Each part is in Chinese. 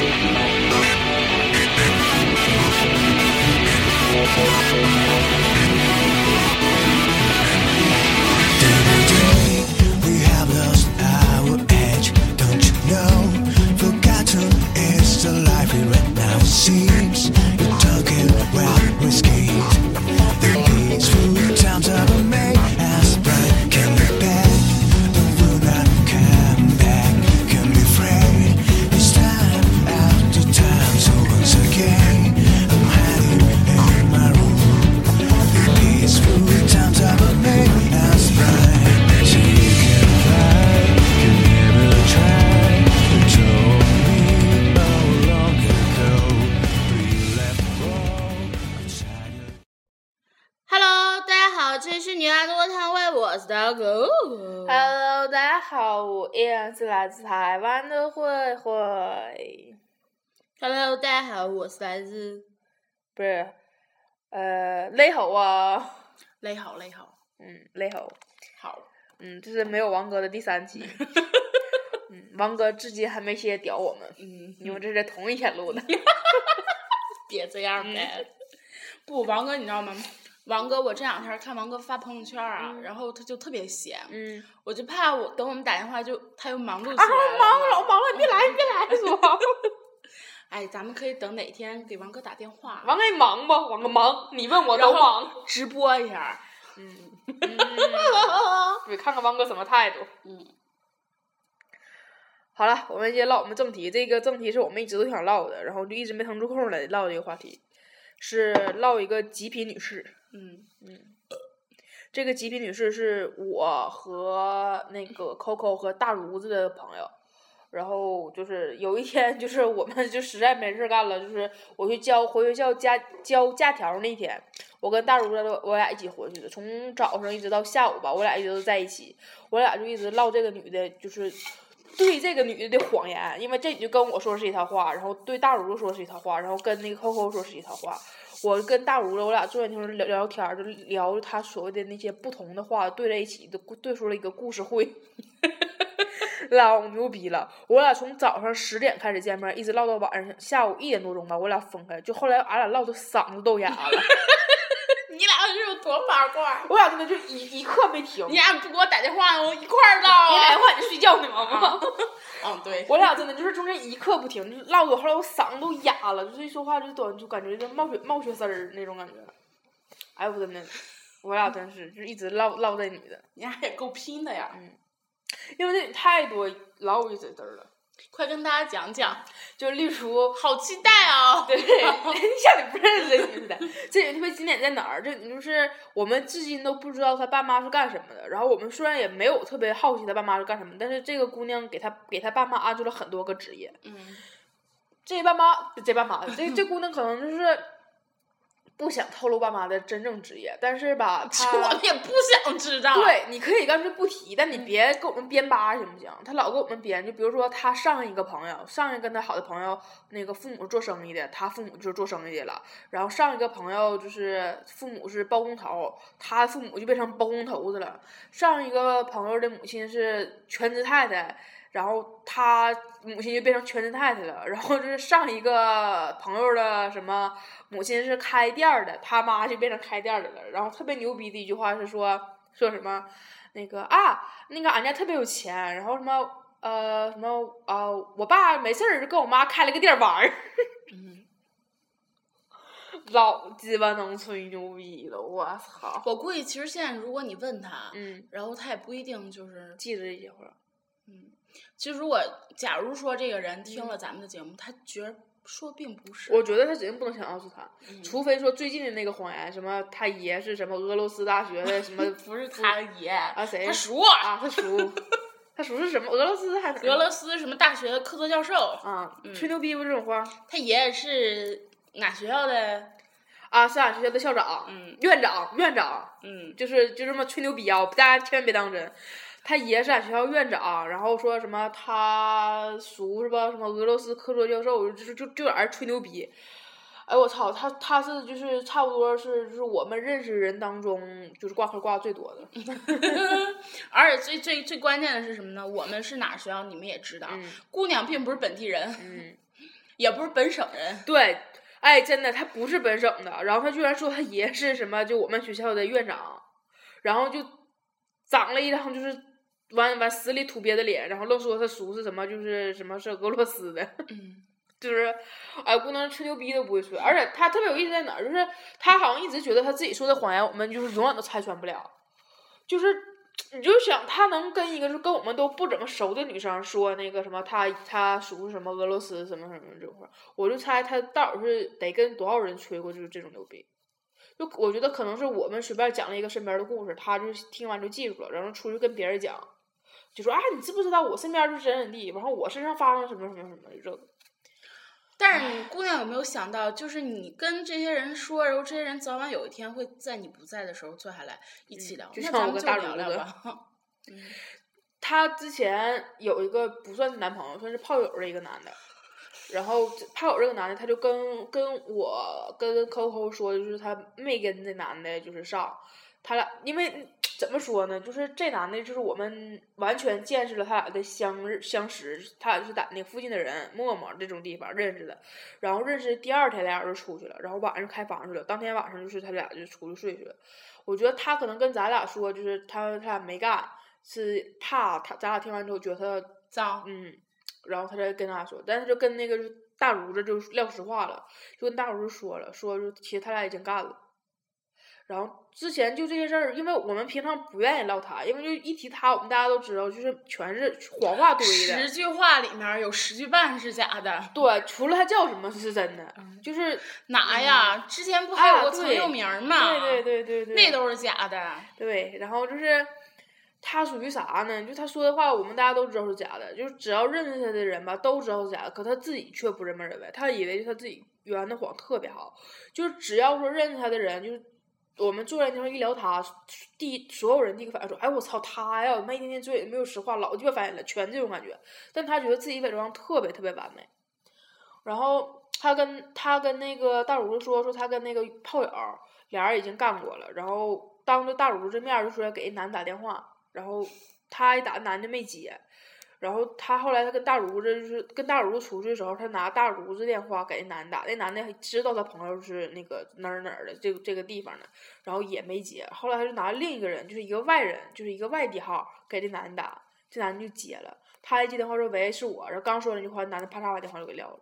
Thank. 依然是来自台湾的慧慧，Hello，大家好，我是来自不是，呃，雷猴啊，雷好雷好嗯，雷猴，好，嗯，这是没有王哥的第三期，嗯，王哥至今还没歇屌我们，嗯，因为这是同一天录的，别这样呗。不，王哥你知道吗？王哥，我这两天看王哥发朋友圈啊，然后他就特别闲，嗯，我就怕我等我们打电话就他又忙碌起啊，来了。忙了，我忙了，你别来，你别来，说，哎，咱们可以等哪天给王哥打电话，王哥你忙不？王哥忙，你问我然后都忙，直播一下。嗯，对，看看王哥什么态度。嗯，好了，我们先唠我们正题。这个正题是我们一直都想唠的，然后就一直没腾出空来唠这个话题，是唠一个极品女士。嗯嗯这个极品女士是我和那个 Coco 和大如子的朋友。然后就是有一天，就是我们就实在没事干了，就是我去交回学校家交假条那天，我跟大如子我俩一起回去的，从早上一直到下午吧，我俩一直都在一起，我俩就一直唠这个女的，就是对这个女的的谎言，因为这女的跟我说是一套话，然后对大如子说是一套话，然后跟那个 Coco 说是一套话。我跟大吴子，我俩坐在那聊聊天，就聊他所谓的那些不同的话对在一起，都对出了一个故事会。老牛逼了！我俩从早上十点开始见面，一直唠到晚上下午一点多钟吧，我俩分开。就后来俺俩唠的嗓子都哑了，你俩是有多八卦？我俩真的就一一刻没停。你俩不给我打电话，我一块儿唠。你打电话你就睡觉呢吗？嗯，对。我俩真的就是中间一刻不停，就是唠的后来我嗓子都哑了，就是一说话就短，就感觉就冒血冒血丝儿那种感觉。哎呦我真的，我俩真是就是一直唠唠这女的，你俩也够拼的呀！嗯因为这女太多老有意思的儿了。快跟大家讲讲，就是例如，好期待啊！对，像你不认识似的。这也特别经典在哪儿？这女就是我们至今都不知道他爸妈是干什么的。然后我们虽然也没有特别好奇他爸妈是干什么，但是这个姑娘给他给他爸妈安置了很多个职业。嗯，这爸妈，这爸妈，这这姑娘可能就是不想透露爸妈的真正职业，但是吧，她我们也不想知道。，对，你可以干脆不提，但你别给我们编八行不行？他老给我们编，就比如说他上一个朋友，上一个跟他好的朋友，那个父母是做生意的，他父母就是做生意的了。然后上一个朋友就是父母是包工头，他父母就变成包工头子了。上一个朋友的母亲是全职太太，然后他母亲就变成全职太太了。然后就是上一个朋友的什么母亲是开店儿的，他妈就变成开店儿的了。然后特别牛逼的一句话是说说什么那个啊，那个俺家特别有钱，然后什么呃什么啊、我爸没事儿就跟我妈开了个店儿玩儿。嗯，老鸡巴能吹牛逼了，我操！我估计其实现在如果你问他，嗯，然后他也不一定就是，记着这些话。其实如果假如说这个人听了咱们的节目，他觉得说并不是，我觉得他指定不能想到是他，嗯除非说最近的那个谎言，什么他爷是什么俄罗斯大学的什么 不是他爷，啊谁他叔，啊，他叔，他叔是什么俄罗斯还是俄罗斯什么大学的客座教授，啊？嗯吹牛逼不这种话他爷爷是俺学校的，啊？是俺学校的校长、嗯院长、院长，嗯就是就这么吹牛逼啊！大家千万别当真。他爷是俺学校院长，然后说什么他叔是吧？什么俄罗斯客座教授，就是就就在那儿吹牛逼。哎我操，他他是就是差不多是就是我们认识人当中就是挂科挂的最多的。而且最最最关键的是什么呢？我们是哪学校，你们也知道，嗯姑娘并不是本地人，嗯，也不是本省人。对，哎，真的，他不是本省的，然后他居然说他爷是什么，就我们学校的院长，然后就长了一张就是完完死里吐鳖的脸，然后愣说他叔是什么，就是什么是俄罗斯的。嗯，就是，哎，姑娘吹牛逼都不会吹，而且他特别有意思在哪儿，就是他好像一直觉得他自己说的谎言，我们就是永远都拆穿不了。就是，你就想他能跟一个就跟我们都不怎么熟的女生说那个什么，他他属于什么俄罗斯什么什么这块儿，我就猜他到底是得跟多少人吹过就是这种牛逼。就我觉得可能是我们随便讲了一个身边的故事，他就听完就记住了，然后出去跟别人讲，就说啊，你知不知道我身边就是怎怎地，然后我身上发生什么什么什么这个。但是你姑娘有没有想到，就是你跟这些人说，然后这些人早晚有一天会在你不在的时候坐下来一起聊，就像我跟那咱们就大聊聊吧。她之前有一个不算是男朋友，算是炮友的一个男的，然后炮友这个男的，他就跟跟我跟 Coco 说，就是他没跟那男的就是上，他俩因为怎么说呢，就是这男的，就是我们完全见识了他俩的相日相识，他俩就是在那附近的人陌陌这种地方认识的，然后认识第二天俩人就出去了，然后晚上开房去了，当天晚上就是他俩就出去睡去了。我觉得他可能跟咱俩说，就是他他俩没干，是怕他咱俩听完之后觉得他脏，嗯，然后他才跟他说，但是就跟那个大如子就撂实话了，就跟大如子说了，说就其实他俩已经干了。然后之前就这些事儿，因为我们平常不愿意唠他，因为就一提他，我们大家都知道，就是全是谎话堆的。十句话里面有十句半是假的。对，除了他叫什么是真的，就是哪呀？之前不还有个曾有名儿吗？对对对对对，那都是假的。对，然后就是他属于啥呢？就他说的话，我们大家都知道是假的，就是只要认识他的人吧，都知道是假的，可他自己却不这么认为，他以为他自己圆的谎特别好，就是只要说认识他的人，就是。我们坐在那地方一聊他，第所有人第一个反应说：“哎，我操他呀！我妈一天天嘴没有实话，老鸡巴烦人了。”全这种感觉。但他觉得自己伪装特别特别完美。然后他跟他跟那个大如说说他跟那个炮友俩人已经干过了，然后当着大如这面就说要给一男的打电话，然后他一打男的没接，然后他后来他跟大如子就是跟大如子出去的时候，他拿大如子电话给那男的打，那男的还知道他朋友是那个哪儿哪儿的这个这个地方的，然后也没接，后来他就拿另一个人就是一个外人，就是一个外地号给这男的打，这男的就接了，他一接电话说喂是我，然后刚说那句话，男的啪嚓把电话就给撂了。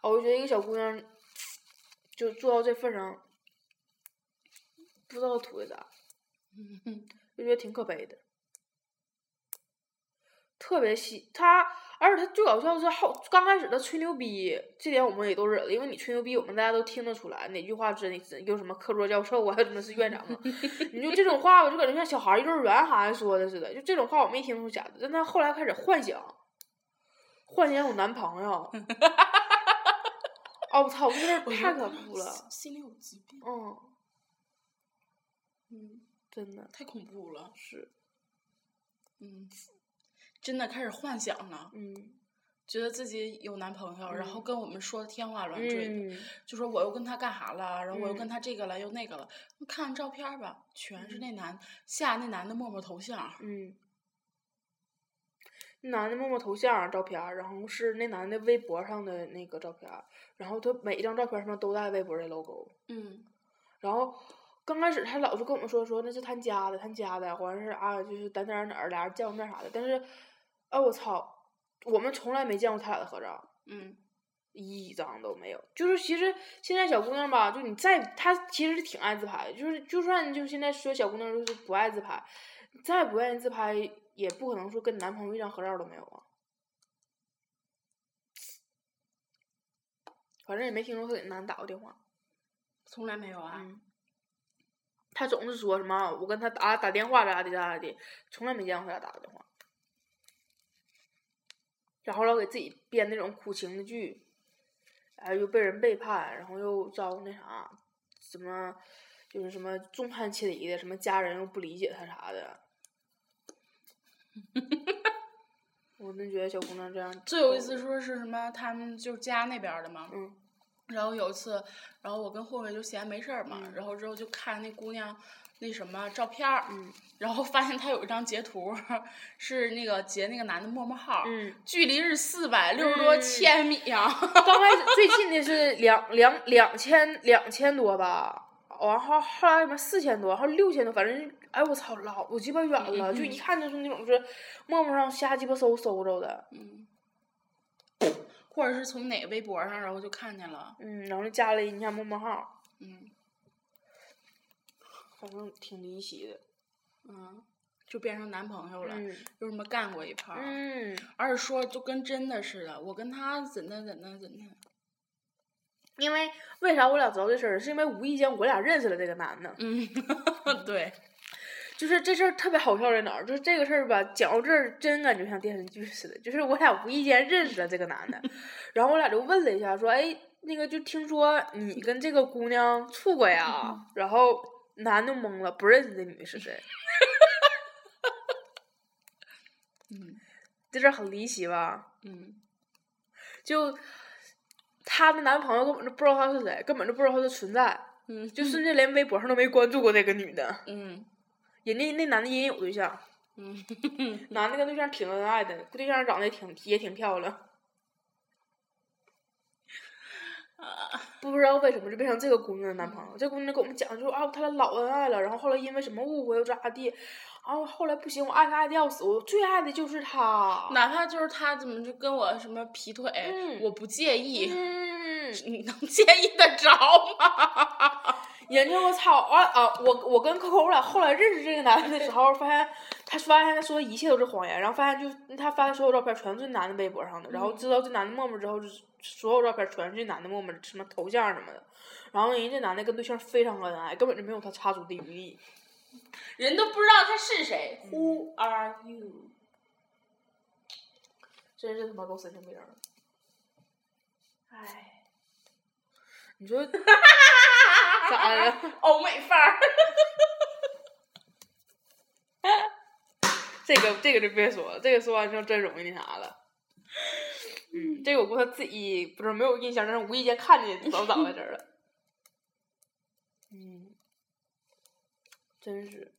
哦，我就觉得一个小姑娘就做到这份上，不知道图的啥，就觉得挺可悲的。特别喜，他，而且他最搞笑的是后刚开始他吹牛逼，这点我们也都忍了，因为你吹牛逼，我们大家都听得出来哪句话真的，有什么课桌教授啊，什么是院长啊，你就这种话，我就感觉像小孩幼儿园孩子说的似的，就这种话我没听出假的，但他后来开始幻想，幻想有男朋友，哦我操，这事儿太可怖了，心里有疾病。嗯，嗯，真的太恐怖了。是，嗯，真的开始幻想了，嗯觉得自己有男朋友，然后跟我们说的天花乱坠的，嗯就说我又跟他干啥了，然后我又跟嗯他这个了，又那个了。看看照片吧，全是那男下那男的陌陌头像。嗯。那男的陌陌头像照片，然后是那男的微博上的那个照片，然后他每一张照片上面都带微博的 logo，嗯然后刚开始他老是跟我们说说那是他家的，他家的，或者是啊，就是在哪儿哪儿俩人见过面啥的，但是，啊我操，我们从来没见过他俩的合照，嗯一张都没有。就是其实现在小姑娘吧，就你再她其实是挺爱自拍的，就是就算就现在说小姑娘就是不爱自拍，再不愿意自拍，也不可能说跟男朋友一张合照都没有啊。反正也没听说她给男打过电话。从来没有啊。嗯，他总是说什么我跟他打打电话咋的咋的，从来没见过他俩打过电话。然后老给自己编那种苦情的剧，哎又被人背叛，然后又遭那啥，什么就是什么众叛亲离的，什么家人又不理解他啥的。我真觉得小姑娘这样最有意思说是什么？他们就家那边的嘛。嗯然后有一次，然后我跟慧慧就闲没事儿嘛，嗯然后之后就看那姑娘那什么照片儿，嗯然后发现她有一张截图，是那个截那个男的陌陌号，嗯，距离是四百六十多嗯千米呀、刚开始最近的是两两两千两千多吧，完后后来什么四千多，后来六千多，反正哎我操老我鸡巴远了，就一看就是那种是陌陌上瞎鸡巴搜搜着的，嗯，或者是从哪个微博上，然后就看见了，嗯，然后就加了人家陌陌号，嗯。反正挺离奇的，嗯，就变成男朋友了，嗯又什么干过一炮，嗯，而且说就跟真的似的，我跟他怎的怎的怎的，因为为啥我俩知道这事儿，是因为无意间我俩认识了这个男的。嗯，对，就是这事儿特别好笑在哪儿？就是这个事儿吧，讲到这儿真感觉像电视剧似的。就是我俩无意间认识了这个男的，然后我俩就问了一下，说：“哎，那个就听说你跟这个姑娘处过呀？”然后男的懵了，不认识这女的是谁。嗯这事儿很离奇吧？嗯就她的男朋友根本就不知道她是谁，根本就不知道她的存在，嗯，就甚至连微博上都没关注过这个女的。嗯人家那男的也有对象，嗯 男的跟对象挺恩爱的，对象长得也挺也挺漂亮。不知道为什么就变成这个姑娘的男朋友。这姑娘给我们讲，就说啊，他俩老恩爱了，然后后来因为什么误会又咋地，啊后后来不行，我爱他爱的要死，我最爱的就是他。哪怕就是他怎么就跟我什么劈腿，嗯我不介意，嗯，你能介意得着吗？人家我操啊啊！我我跟 Coco 我俩后来认识这个男的的时候，发现他发现他说的一切都是谎言，然后发现就他发的所有照片全是这男的微博上的，然后知道这男的陌陌之后，就是所有照片全是这男的陌陌什么头像什么的，然后人家这男的跟对象非常恩爱，根本就没有他插足的余地。人都不知道他是谁，Who are you？真是他妈够神经病的。唉，你说 咋的？欧美范儿。这个这个就别说了，这个说完之后真容易那啥了。嗯，这个我估计他自己不是没有印象，但是无意间看见早早在这儿了。嗯，真是，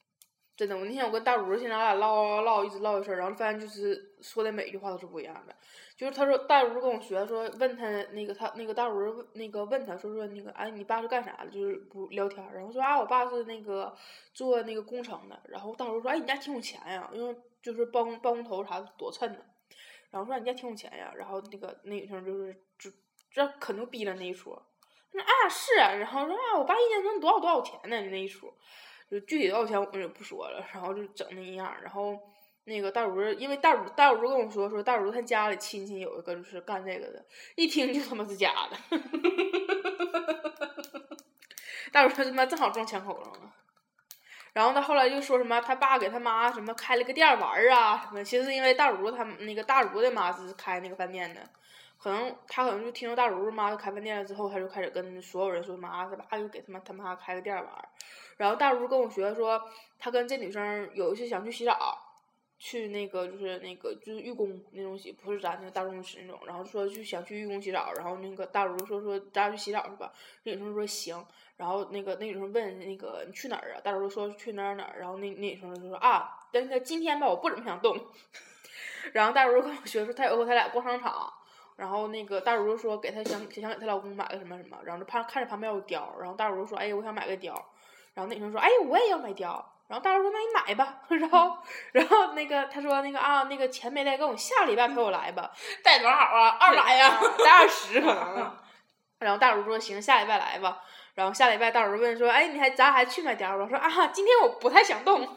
真的。我那天我跟大如现在俺俩唠唠唠，一直唠一事儿，然后发现就是说的每一句话都是不一样的。就是他说大如跟我学说，问他那个他那个大如问那个问他说说那个哎你爸是干啥的？就是不聊天儿，然后说啊我爸是那个做那个工程的，然后大如说哎你家挺有钱呀，因为就是包工包工头啥的多趁的，然后说你家挺有钱呀，然后那个那女生就是就这可牛逼了那一说，那啊是，然后说啊我爸一年挣多少多少钱呢？那一说，就具体多少钱我们就不说了，然后就整那样，然后。那个大如，因为大如大如跟我说说，大如他家里亲戚有一个就是干这个的，一听就他妈是假的。大如他他妈正好撞枪口上了。然后他后来就说什么他爸给他妈什么开了个店玩儿啊什么，其实是因为大如他那个大如的妈是开那个饭店的，可能他可能就听说大如妈开饭店了之后，他就开始跟所有人说妈他爸就给他妈他妈开个店玩儿。然后大如跟我学说，他跟这女生有一次想去洗澡。去那个就是那个就是浴宫那种洗，不是咱那个大众池那种，然后说去想去浴宫洗澡，然后那个大如说说咱俩去洗澡是吧？那女生说行，然后那个那女生问那个你去哪儿啊？大如说去哪儿哪儿，然后那那女生就说啊，那个今天吧我不怎么想动，然后大如跟我学说他有和他俩逛商场，然后那个大如说给她想想给她老公买个什么什么，然后就看看着旁边有貂，然后大如说哎我想买个貂，然后那女生说哎我也要买貂。然后大如说：“那你买吧。”然后，然后那个他说：“那个啊，那个钱没带够，下礼拜陪我来吧。带多少啊？二百呀？带二十可能。”然后大如说：“行，下礼拜来吧。”然后下礼拜大如问说：“哎，你还咱还去买貂吧？”说：“啊，今天我不太想动。”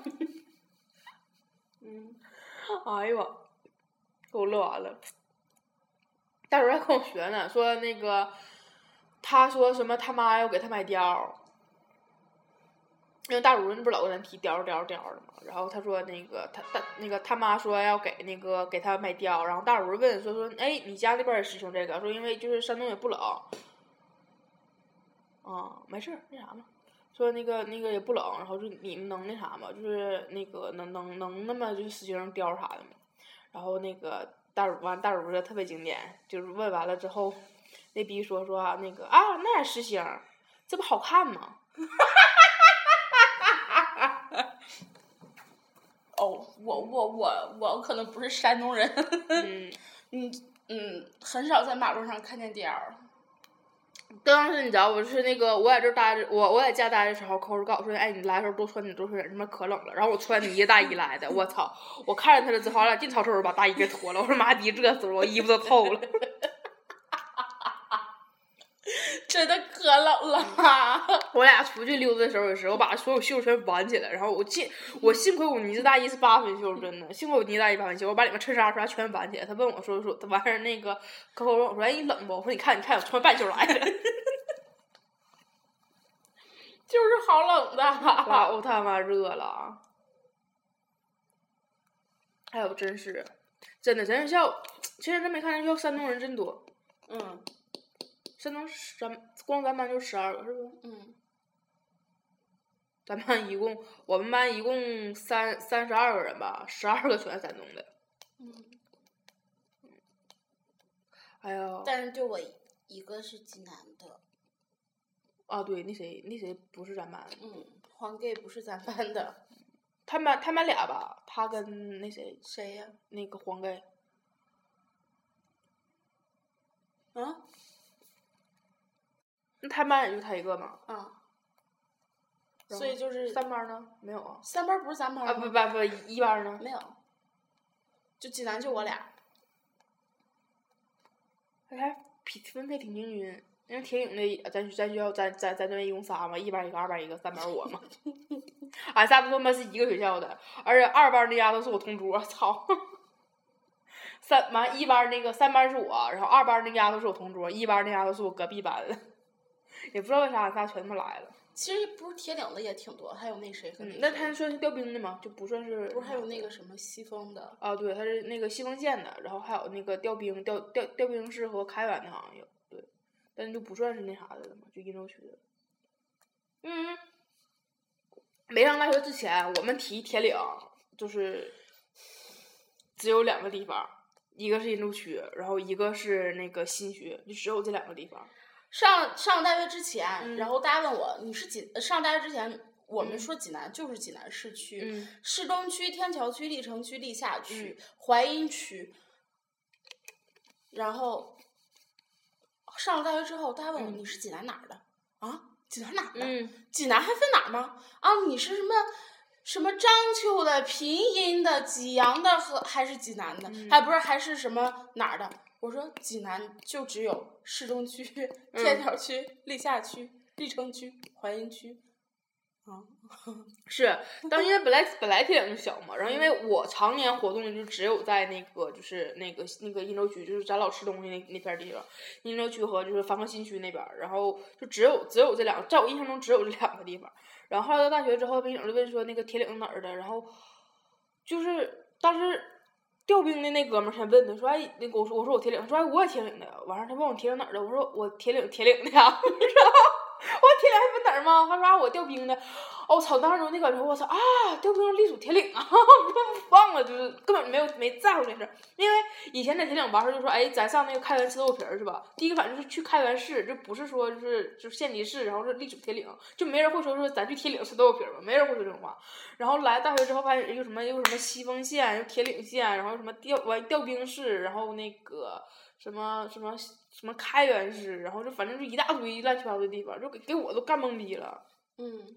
嗯，哎呦，给我乐完了。大如还跟我学呢，说那个他说什么他妈要给他买貂。因为大如不是老跟咱提貂貂貂的嘛，然后他说那个他他那个他妈说要给那个给他买貂，然后大如问说说哎你家那边也实行这个？说因为就是山东也不冷，啊没事儿那啥嘛，说那个那个也不冷，然后就你们能那啥嘛，就是那个能能能那么就实行貂啥的嘛，然后那个大如完大如说特别经典，就是问完了之后，那逼说说啊那个啊那也实行，这不好看吗？哦，我我我我可能不是山东人，嗯，嗯嗯，很少在马路上看见点儿。当时你知道，我是那个我在这儿待着，我我在家待的时候，扣儿告诉我说，哎，你来的时候多穿点，多穿点，他妈可冷了。然后我穿呢子大衣来的，我操！我看着他了之后，俺俩进超市，我把大衣给脱了，我说妈逼，热死了，我衣服都透了。真的可冷了。我俩出去溜达的时候也是，我把所有袖全挽起来，然后我幸我幸亏我呢子大衣是八分袖，真的，幸亏我呢子大衣八分袖，我把里面衬衫啥全挽起来。他问我说说，他完事儿那个扣扣问我说，哎，你冷不？我说你看你看，我穿半袖来的。就是好冷的。老他妈热了。哎呦，真是，真的，咱学校现在真没看见学校山东人真多。嗯山东咱光咱班就十二个，是不？嗯，咱班一共，我们班一共三三十二个人吧，十二个全是山东的。嗯，哎呀，但是就我一个是济南的。啊，对，那谁那谁不是咱班的，嗯，黄 gay 不是咱班的。他们他们俩吧，他跟那谁谁呀？那个黄盖，啊那他班也就他一个嘛。啊。然后所以就是三班呢？没有啊。三班不是三班啊不不不，一班呢？没有，就济南就我俩。他还匹分配挺均匀。因为铁影的，咱咱学校咱咱咱这边一共仨嘛，一班一个，二班一个，三班我嘛。俺仨都他妈是一个学校的，而且二班那丫头是我同桌，操！三完一班那个三班是我，然后二班那个丫头是我同桌，一班那丫头是我隔壁班的。也不知道为啥俺仨全他妈来了。其实不是铁岭的也挺多，还有那谁和嗯，那那他算是调兵的吗？就不算是。不是还有那个什么西丰的？啊，对，他是那个西丰县的，然后还有那个调兵调调调兵市和开原的好像有，对，但就不算是那啥的了嘛，就鄞州区的。嗯，没上大学之前，我们提铁岭就是只有两个地方，一个是鄞州区，然后一个是那个新区，就只有这两个地方。上上大学之前，嗯然后大家问我你是济上大学之前，我们嗯说济南就是济南市区，嗯市中区、天桥区、历城区、历下区、嗯淮阴区。然后上了大学之后，大家问我嗯你是济南哪儿的？啊，济南哪儿的？嗯，济南还分哪儿吗？啊，你是什么什么章丘的、平阴的、济阳的和还是济南的？嗯还不是还是什么哪儿的？我说济南就只有市中区、天桥区、历下区、历城区、淮阴区。啊，是，当因为本来本来铁岭就小嘛，然后因为我常年活动就只有在那个就是那个那个鄞州区，就是咱老吃东西那那片儿地方，鄞州区和就是繁华新区那边儿，然后就只有只有这两个，在我印象中只有这两个地方。然后后来到大学之后，民警就问说那个铁岭哪儿的，然后就是当时调兵的那哥们儿先问的说，哎，那个我说我说我铁岭，说哎我也铁岭的，完事儿他问我铁岭哪儿的，我说我铁岭铁岭的呀，我说我铁岭还分哪儿吗？他说啊我调兵的，哦我操！当时我那感觉我操啊，调兵隶属铁岭啊，我忘了，就是根本没有没在乎这事儿，因为以前在铁岭玩儿就说，哎，咱上那个开元吃豆皮儿是吧？第一个反正就是去开元市，就不是说就是就是县级市，然后是隶属铁岭，就没人会说说咱去铁岭吃豆皮儿吧，没人会说这种话。然后来大学之后发现又什么又什么西丰县，又铁岭县，然后什么调完调兵市，然后那个什么什么什么开元市，然后就反正就一大堆乱七八糟的地方，就给给我都干懵逼了。嗯，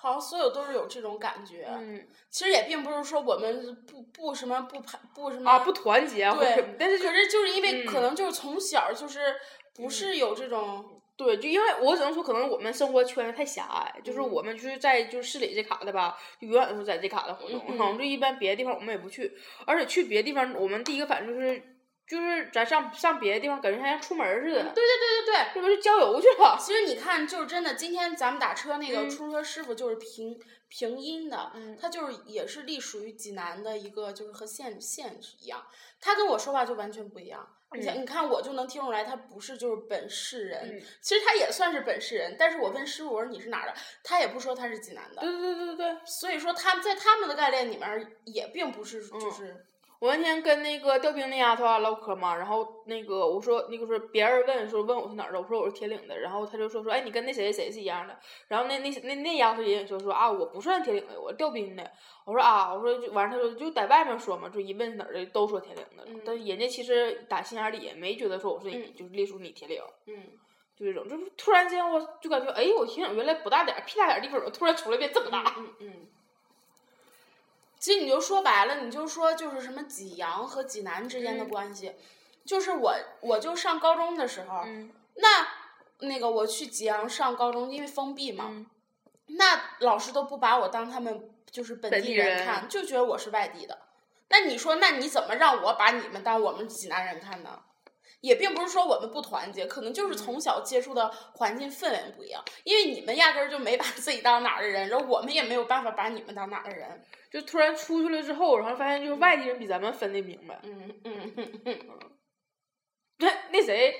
好像所有都是有这种感觉。嗯。其实也并不是说我们不不什么不排不什么啊，不团结对，，但是就可是就是因为嗯可能就是从小就是不是有这种对，就因为我只能说，可能我们生活圈子太狭隘，就是嗯。我们就是在就是市里这卡的吧，就永远都是在这卡的活动，嗯可能就一般别的地方我们也不去，而且去别的地方，我们第一个反应就是就是咱上上别的地方，感觉像出门似的，对对对对对。这不是郊游去了？其实你看，就是真的，今天咱们打车那个嗯出租车师傅就是平平阴的，嗯他就是也是隶属于济南的一个，就是和县县是一样。他跟我说话就完全不一样。你想，嗯你看我就能听出来，他不是就是本市人。嗯其实他也算是本市人，但是我问师傅我说你是哪儿的，他也不说他是济南的。对对对对对，所以说他在他们的概念里面也并不是就嗯是，我那天跟那个调兵那丫头啊唠嗑嘛，然后那个我说那个说别人问说问我是哪儿的，我说我是铁岭的，然后他就说说哎你跟那谁谁谁是一样的，然后那那那那丫头也说说啊我不算铁岭的，我调兵的，我说啊我说就完事他说就在外面说嘛，就一问哪儿的都说铁岭的，但是人家其实打心眼里也没觉得说我是你、嗯就是隶属你铁岭，嗯，就这种，就是突然间我就感觉哎我铁岭原来不大点儿屁大点儿地方，怎么突然出来变这么大？嗯嗯。其实你就说白了，你就说就是什么济阳和济南之间的嗯关系，就是我我就上高中的时候，嗯那那个我去济阳上高中，因为封闭嘛，嗯那老师都不把我当他们就是本地人看，就觉得我是外地的。那你说，那你怎么让我把你们当我们济南人看呢？也并不是说我们不团结，可能就是从小接触的环境氛围不一样，因为你们压根儿就没把自己当哪儿的人，然后我们也没有办法把你们当哪儿的人。就突然出去了之后，然后发现就是外地人比咱们分的明白。嗯嗯嗯嗯那那谁，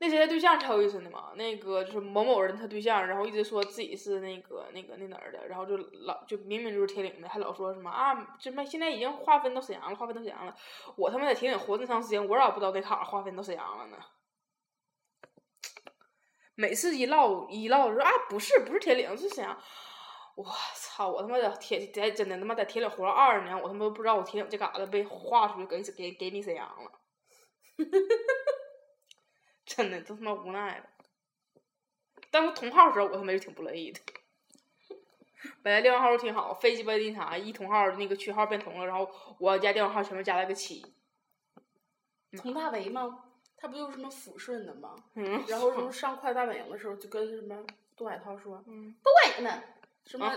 那谁的对象超有意思的嘛？那个就是某某人他对象，然后一直说自己是那个那个那哪儿的，然后就老就明明就是铁岭的，还老说什么啊，什么现在已经划分到沈阳了，划分到沈阳了。我他妈在铁岭活那么长时间，我咋不知道那坎儿划分到沈阳了呢？每次一唠一唠说啊，不是不是铁岭是沈阳，我操！我他妈在铁在真的他妈在铁岭活了二十年，我他妈都不知道我铁岭这嘎达被划出去给给给你沈阳了。真的，都他妈无奈了。但我同号的时候，我他妈就挺不乐意的。本来电话号都挺好，飞鸡巴那啥，一同号那个区号变同了，然后我家电话号前面加了个七。佟大为吗？他不就是什么抚顺的吗？嗯，然后什么上快乐大本营的时候，就跟什么杜海涛说，嗯不管你们，什么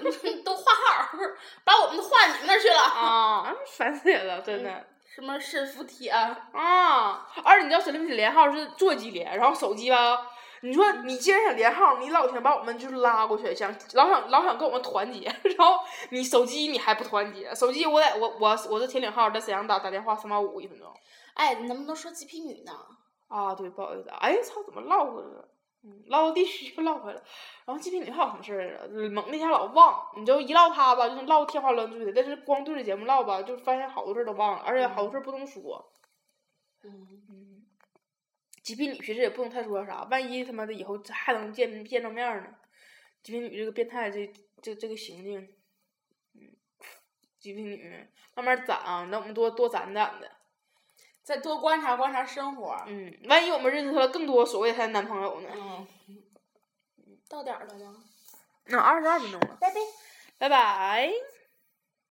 都换号儿，把我们都换你们那去了。啊，烦死人了，真的。什么沈福铁啊，啊！而且你知道沈林铁连号是座机连，然后手机吧，你说你既然想连号，你老想把我们就是拉过去，想老想老想跟我们团结，然后你手机你还不团结，手机我在我我我是铁岭号，在沈阳打打电话三毛五一分钟。哎，你能不能说极品女呢？啊，对，不好意思啊，哎操，怎么唠回来了？嗯，唠到地区又唠回来了。然后极品女还有什么事儿猛那下老忘，你就一唠她吧，就是唠天花乱坠的。但是光对着节目唠吧，就发现好多事儿都忘了，而且好多事儿不能说。嗯，嗯，极品女其实也不能太说啥，万一他妈的以后还能见见着面儿呢？极品女这个变态这这这个行径，嗯，极品女慢慢攒啊，那我们多多攒攒的。再多观察观察生活。嗯，万一我们认识了更多所谓她的男朋友呢？嗯，到点儿了吗？那二十二分钟了，拜拜。拜拜。